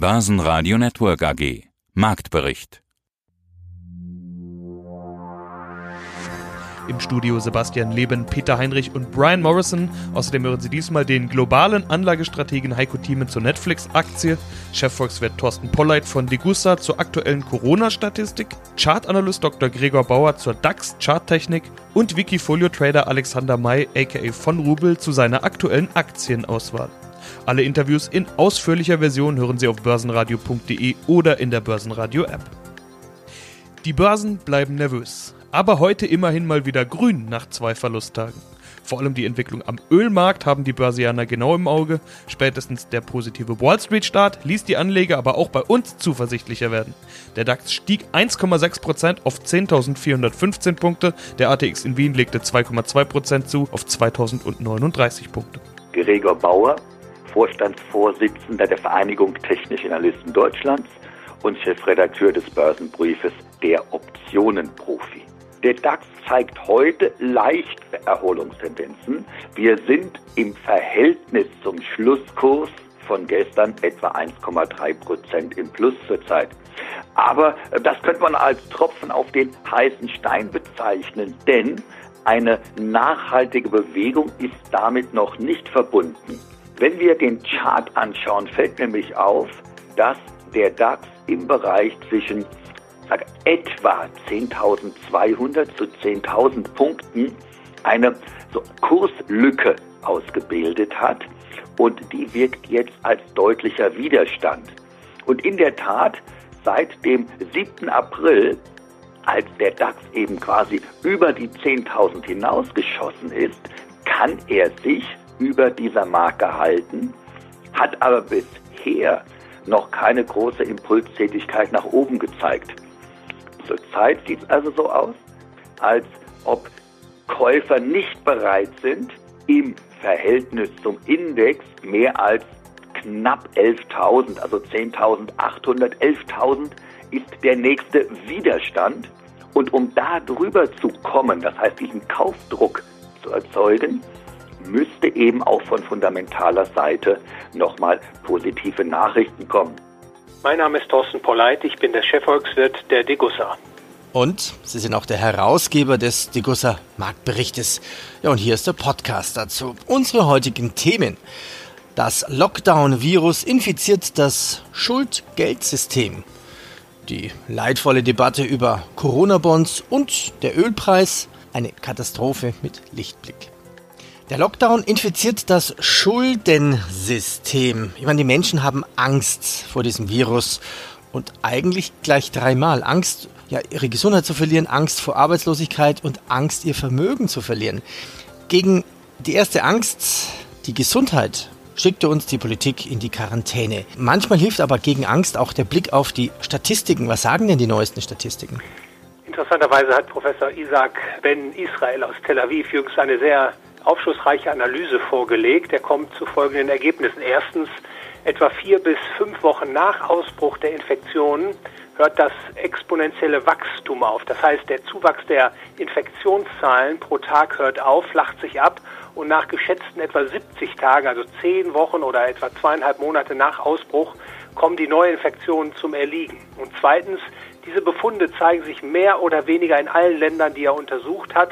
Börsenradio Network AG. Marktbericht. Im Studio Sebastian Leben, Peter Heinrich und Brian Morrison. Außerdem hören Sie diesmal den globalen Anlagestrategen Heiko Thieme zur Netflix-Aktie, Chefvolkswirt Thorsten Polleit von Degussa zur aktuellen Corona-Statistik, Chartanalyst Dr. Gregor Bauer zur DAX-Charttechnik und Wikifolio-Trader Alexander May aka von Rubel zu seiner aktuellen Aktienauswahl. Alle Interviews in ausführlicher Version hören Sie auf börsenradio.de oder in der Börsenradio-App. Die Börsen bleiben nervös, aber heute immerhin mal wieder grün nach zwei Verlusttagen. Vor allem die Entwicklung am Ölmarkt haben die Börsianer genau im Auge. Spätestens der positive Wall Street-Start ließ die Anleger aber auch bei uns zuversichtlicher werden. Der DAX stieg 1,6% auf 10.415 Punkte, der ATX in Wien legte 2,2% zu auf 2.039 Punkte. Gregor Bauer Vorstandsvorsitzender der Vereinigung Technische Analysten Deutschlands und Chefredakteur des Börsenbriefes Der Optionenprofi. Der DAX zeigt heute leichte Erholungstendenzen. Wir sind im Verhältnis zum Schlusskurs von gestern etwa 1,3 Prozent im Plus zurzeit. Aber das könnte man als Tropfen auf den heißen Stein bezeichnen, denn eine nachhaltige Bewegung ist damit noch nicht verbunden. Wenn wir den Chart anschauen, fällt nämlich auf, dass der DAX im Bereich zwischen sag, etwa 10.200 zu 10.000 Punkten eine so Kurslücke ausgebildet hat und die wirkt jetzt als deutlicher Widerstand. Und in der Tat, seit dem 7. April, als der DAX eben quasi über die 10.000 hinausgeschossen ist, kann er sich über dieser Marke halten, hat aber bisher noch keine große Impulstätigkeit nach oben gezeigt. Zurzeit sieht es also so aus, als ob Käufer nicht bereit sind, im Verhältnis zum Index mehr als knapp 11.000, also 10.800, 11.000 ist der nächste Widerstand. Und um da drüber zu kommen, das heißt diesen Kaufdruck zu erzeugen, müsste eben auch von fundamentaler Seite nochmal positive Nachrichten kommen. Mein Name ist Thorsten Polleit, ich bin der Chefvolkswirt der Degussa. Und Sie sind auch der Herausgeber des Degussa Marktberichtes. Ja, und hier ist der Podcast dazu. Unsere heutigen Themen. Das Lockdown-Virus infiziert das Schuld-Geld-System. Die leidvolle Debatte über Corona-Bonds und der Ölpreis. Eine Katastrophe mit Lichtblick. Der Lockdown infiziert das Schuldensystem. Ich meine, die Menschen haben Angst vor diesem Virus und eigentlich gleich dreimal. Angst, ja, ihre Gesundheit zu verlieren, Angst vor Arbeitslosigkeit und Angst, ihr Vermögen zu verlieren. Gegen die erste Angst, die Gesundheit, schickte uns die Politik in die Quarantäne. Manchmal hilft aber gegen Angst auch der Blick auf die Statistiken. Was sagen denn die neuesten Statistiken? Interessanterweise hat Professor Isaac Ben Israel aus Tel Aviv jüngst eine sehr aufschlussreiche Analyse vorgelegt. Er kommt zu folgenden Ergebnissen. Erstens, etwa vier bis fünf Wochen nach Ausbruch der Infektionen hört das exponentielle Wachstum auf. Das heißt, der Zuwachs der Infektionszahlen pro Tag hört auf, flacht sich ab und nach geschätzten etwa 70 Tagen, also zehn Wochen oder etwa zweieinhalb Monate nach Ausbruch, kommen die Neuinfektionen zum Erliegen. Und zweitens, diese Befunde zeigen sich mehr oder weniger in allen Ländern, die er untersucht hat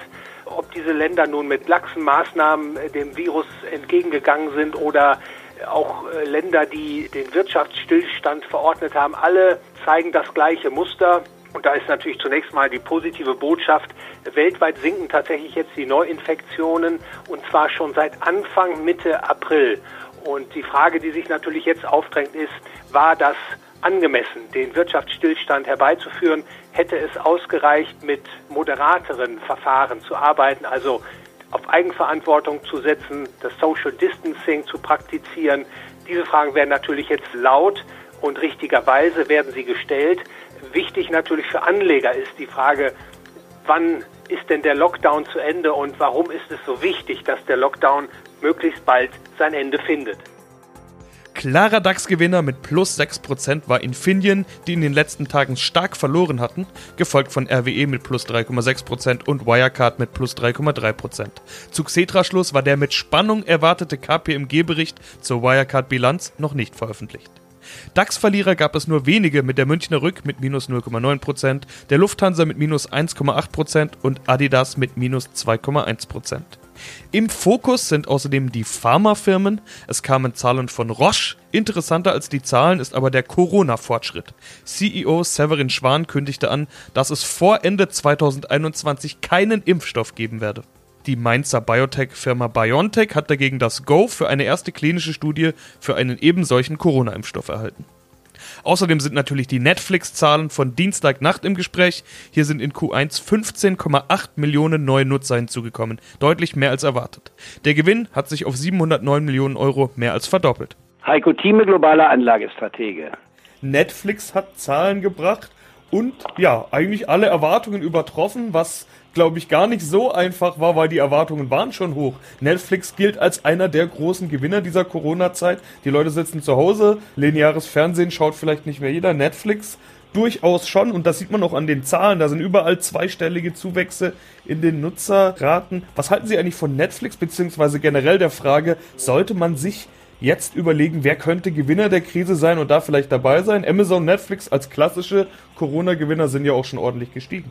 ob diese Länder nun mit laxen Maßnahmen äh, dem Virus entgegengegangen sind oder auch äh, Länder, die den Wirtschaftsstillstand verordnet haben, alle zeigen das gleiche Muster. Und da ist natürlich zunächst mal die positive Botschaft, weltweit sinken tatsächlich jetzt die Neuinfektionen und zwar schon seit Anfang Mitte April. Und die Frage, die sich natürlich jetzt aufdrängt, ist, war das angemessen, den Wirtschaftsstillstand herbeizuführen, hätte es ausgereicht, mit moderateren Verfahren zu arbeiten, also auf Eigenverantwortung zu setzen, das Social Distancing zu praktizieren. Diese Fragen werden natürlich jetzt laut und richtigerweise werden sie gestellt. Wichtig natürlich für Anleger ist die Frage, wann ist denn der Lockdown zu Ende und warum ist es so wichtig, dass der Lockdown möglichst bald sein Ende findet? Klarer DAX-Gewinner mit plus 6% war Infineon, die in den letzten Tagen stark verloren hatten, gefolgt von RWE mit plus 3,6% und Wirecard mit plus 3,3%. Zu Xetra-Schluss war der mit Spannung erwartete KPMG-Bericht zur Wirecard-Bilanz noch nicht veröffentlicht. DAX-Verlierer gab es nur wenige mit der Münchner Rück mit minus 0,9%, der Lufthansa mit minus 1,8% und Adidas mit minus 2,1%. Im Fokus sind außerdem die Pharmafirmen. Es kamen Zahlen von Roche. Interessanter als die Zahlen ist aber der Corona-Fortschritt. CEO Severin Schwan kündigte an, dass es vor Ende 2021 keinen Impfstoff geben werde. Die Mainzer Biotech-Firma BioNTech hat dagegen das Go für eine erste klinische Studie für einen ebensolchen Corona-Impfstoff erhalten. Außerdem sind natürlich die Netflix-Zahlen von Dienstagnacht im Gespräch. Hier sind in Q1 15,8 Millionen neue Nutzer hinzugekommen, deutlich mehr als erwartet. Der Gewinn hat sich auf 709 Millionen Euro mehr als verdoppelt. Heiko Thieme, globaler Anlagestratege. Netflix hat Zahlen gebracht und ja, eigentlich alle Erwartungen übertroffen, was glaube ich, gar nicht so einfach war, weil die Erwartungen waren schon hoch. Netflix gilt als einer der großen Gewinner dieser Corona-Zeit. Die Leute sitzen zu Hause, lineares Fernsehen schaut vielleicht nicht mehr jeder. Netflix durchaus schon und das sieht man auch an den Zahlen. Da sind überall zweistellige Zuwächse in den Nutzerraten. Was halten Sie eigentlich von Netflix beziehungsweise generell der Frage, sollte man sich jetzt überlegen, wer könnte Gewinner der Krise sein und da vielleicht dabei sein? Amazon, Netflix als klassische Corona-Gewinner sind ja auch schon ordentlich gestiegen.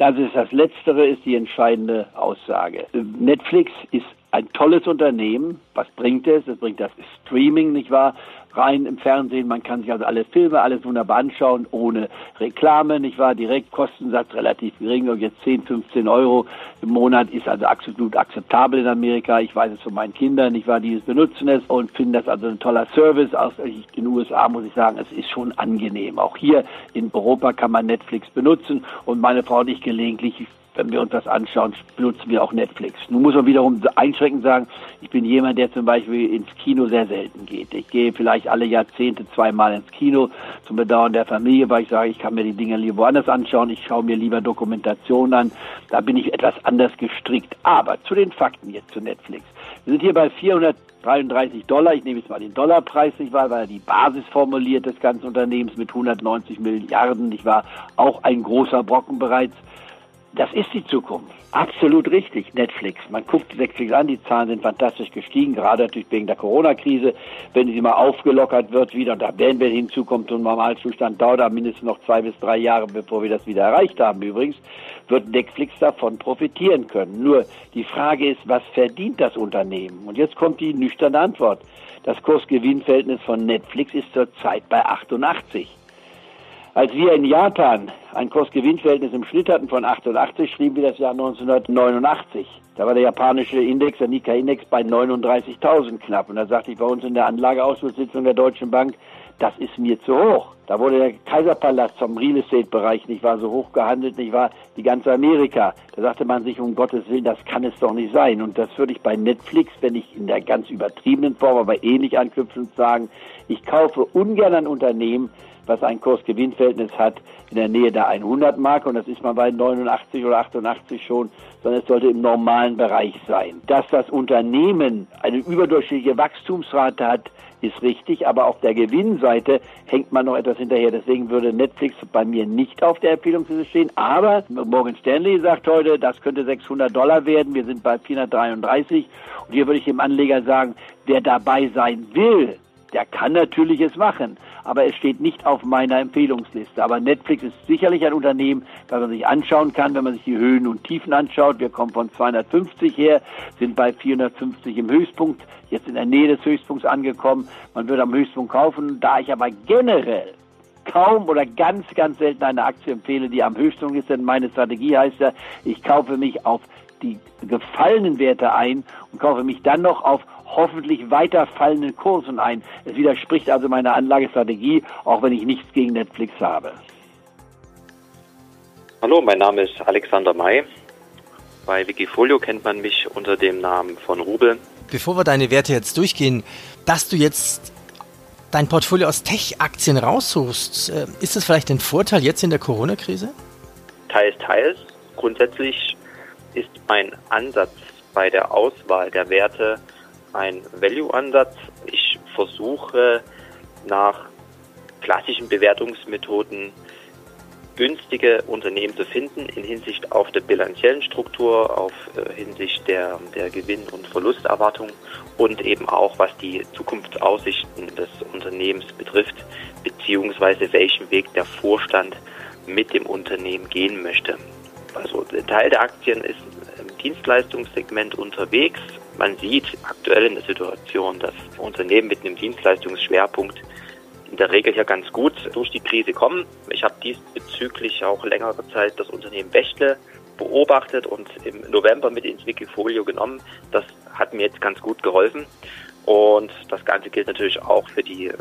Das ist das Letztere, ist die entscheidende Aussage. Netflix ist ein tolles Unternehmen. Was bringt es? Es bringt das Streaming, nicht wahr? rein im Fernsehen. Man kann sich also alle Filme, alles wunderbar anschauen, ohne Reklame, nicht wahr? Direkt Kostensatz relativ gering, und jetzt 10, 15 Euro im Monat ist also absolut akzeptabel in Amerika. Ich weiß es von meinen Kindern, nicht wahr? Die benutzen es und finden das also ein toller Service. In den USA muss ich sagen, es ist schon angenehm. Auch hier in Europa kann man Netflix benutzen und meine Frau nicht gelegentlich wenn wir uns das anschauen, benutzen wir auch Netflix. Nun muss man wiederum einschränkend sagen, ich bin jemand, der zum Beispiel ins Kino sehr selten geht. Ich gehe vielleicht alle Jahrzehnte zweimal ins Kino zum Bedauern der Familie, weil ich sage, ich kann mir die Dinge lieber woanders anschauen. Ich schaue mir lieber Dokumentationen an. Da bin ich etwas anders gestrickt. Aber zu den Fakten jetzt zu Netflix. Wir sind hier bei 433 Dollar. Ich nehme jetzt mal den Dollarpreis, nicht wahr, weil er die Basis formuliert des ganzen Unternehmens mit 190 Milliarden, nicht wahr, auch ein großer Brocken bereits. Das ist die Zukunft. Absolut richtig, Netflix. Man guckt Netflix an, die Zahlen sind fantastisch gestiegen, gerade natürlich wegen der Corona-Krise. Wenn sie mal aufgelockert wird wieder, und da wir hinzukommen zum Normalzustand, dauert da mindestens noch zwei bis drei Jahre, bevor wir das wieder erreicht haben übrigens, wird Netflix davon profitieren können. Nur die Frage ist, was verdient das Unternehmen? Und jetzt kommt die nüchterne Antwort. Das Kurs-Gewinn-Verhältnis von Netflix ist zurzeit bei 88. Als wir in Japan ein Kurs-Gewinn-Verhältnis im Schnitt hatten von 88, schrieben wir das Jahr 1989. Da war der japanische Index, der Nikkei-Index, bei 39.000 knapp. Und da sagte ich bei uns in der Anlageausschusssitzung der Deutschen Bank, das ist mir zu hoch. Da wurde der Kaiserpalast vom Real Estate-Bereich nicht wahr so hoch gehandelt, nicht wahr die ganze Amerika. Da sagte man sich, um Gottes Willen, das kann es doch nicht sein. Und das würde ich bei Netflix, wenn ich in der ganz übertriebenen Form, aber ähnlich anknüpfend sagen, ich kaufe ungern ein Unternehmen, was ein Kurs-Gewinn-Verhältnis hat in der Nähe der 100-Marke und das ist man bei 89 oder 88 schon, sondern es sollte im normalen Bereich sein. Dass das Unternehmen eine überdurchschnittliche Wachstumsrate hat, ist richtig, aber auf der Gewinnseite hängt man noch etwas hinterher. Deswegen würde Netflix bei mir nicht auf der Empfehlungsliste stehen. Aber Morgan Stanley sagt heute, das könnte 600 Dollar werden. Wir sind bei 433. Und hier würde ich dem Anleger sagen, wer dabei sein will, der kann natürlich es machen, aber es steht nicht auf meiner Empfehlungsliste. Aber Netflix ist sicherlich ein Unternehmen, das man sich anschauen kann, wenn man sich die Höhen und Tiefen anschaut. Wir kommen von 250 her, sind bei 450 im Höchstpunkt, jetzt in der Nähe des Höchstpunkts angekommen. Man würde am Höchstpunkt kaufen. Da ich aber generell kaum oder ganz, ganz selten eine Aktie empfehle, die am Höchstpunkt ist, denn meine Strategie heißt ja, ich kaufe mich auf die gefallenen Werte ein und kaufe mich dann noch auf hoffentlich weiter fallenden Kursen ein. Es widerspricht also meiner Anlagestrategie, auch wenn ich nichts gegen Netflix habe. Hallo, mein Name ist Alexander May. Bei Wikifolio kennt man mich unter dem Namen von Rubel. Bevor wir deine Werte jetzt durchgehen, dass du jetzt dein Portfolio aus Tech-Aktien raussuchst, äh, ist das vielleicht ein Vorteil jetzt in der Corona-Krise? Teils, teils. Grundsätzlich ist mein Ansatz bei der Auswahl der Werte ein Value-Ansatz. Ich versuche nach klassischen Bewertungsmethoden günstige Unternehmen zu finden in Hinsicht auf der bilanziellen Struktur, auf äh, Hinsicht der, der Gewinn- und Verlusterwartung und eben auch was die Zukunftsaussichten des Unternehmens betrifft, beziehungsweise welchen Weg der Vorstand mit dem Unternehmen gehen möchte. Also ein Teil der Aktien ist im Dienstleistungssegment unterwegs. Man sieht aktuell in der Situation, dass Unternehmen mit einem Dienstleistungsschwerpunkt in der Regel ja ganz gut durch die Krise kommen. Ich habe diesbezüglich auch längere Zeit das Unternehmen Bechtle beobachtet und im November mit ins Wikifolio genommen. Das hat mir jetzt ganz gut geholfen. Und das Ganze gilt natürlich auch für die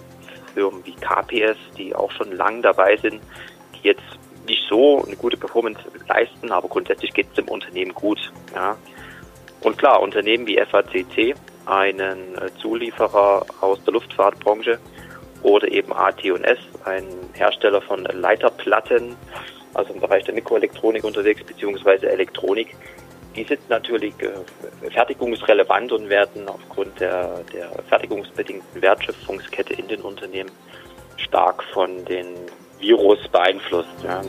Firmen wie KPS, die auch schon lang dabei sind, die jetzt nicht so eine gute Performance leisten, aber grundsätzlich geht es dem Unternehmen gut. Ja. Und klar, Unternehmen wie FACC, einen äh, Zulieferer aus der Luftfahrtbranche, oder eben AT&S, ein Hersteller von Leiterplatten, also im Bereich der Mikroelektronik unterwegs, beziehungsweise Elektronik. Die sind natürlich äh, fertigungsrelevant und werden aufgrund der, der fertigungsbedingten Wertschöpfungskette in den Unternehmen stark von den Virus beeinflusst. Ja.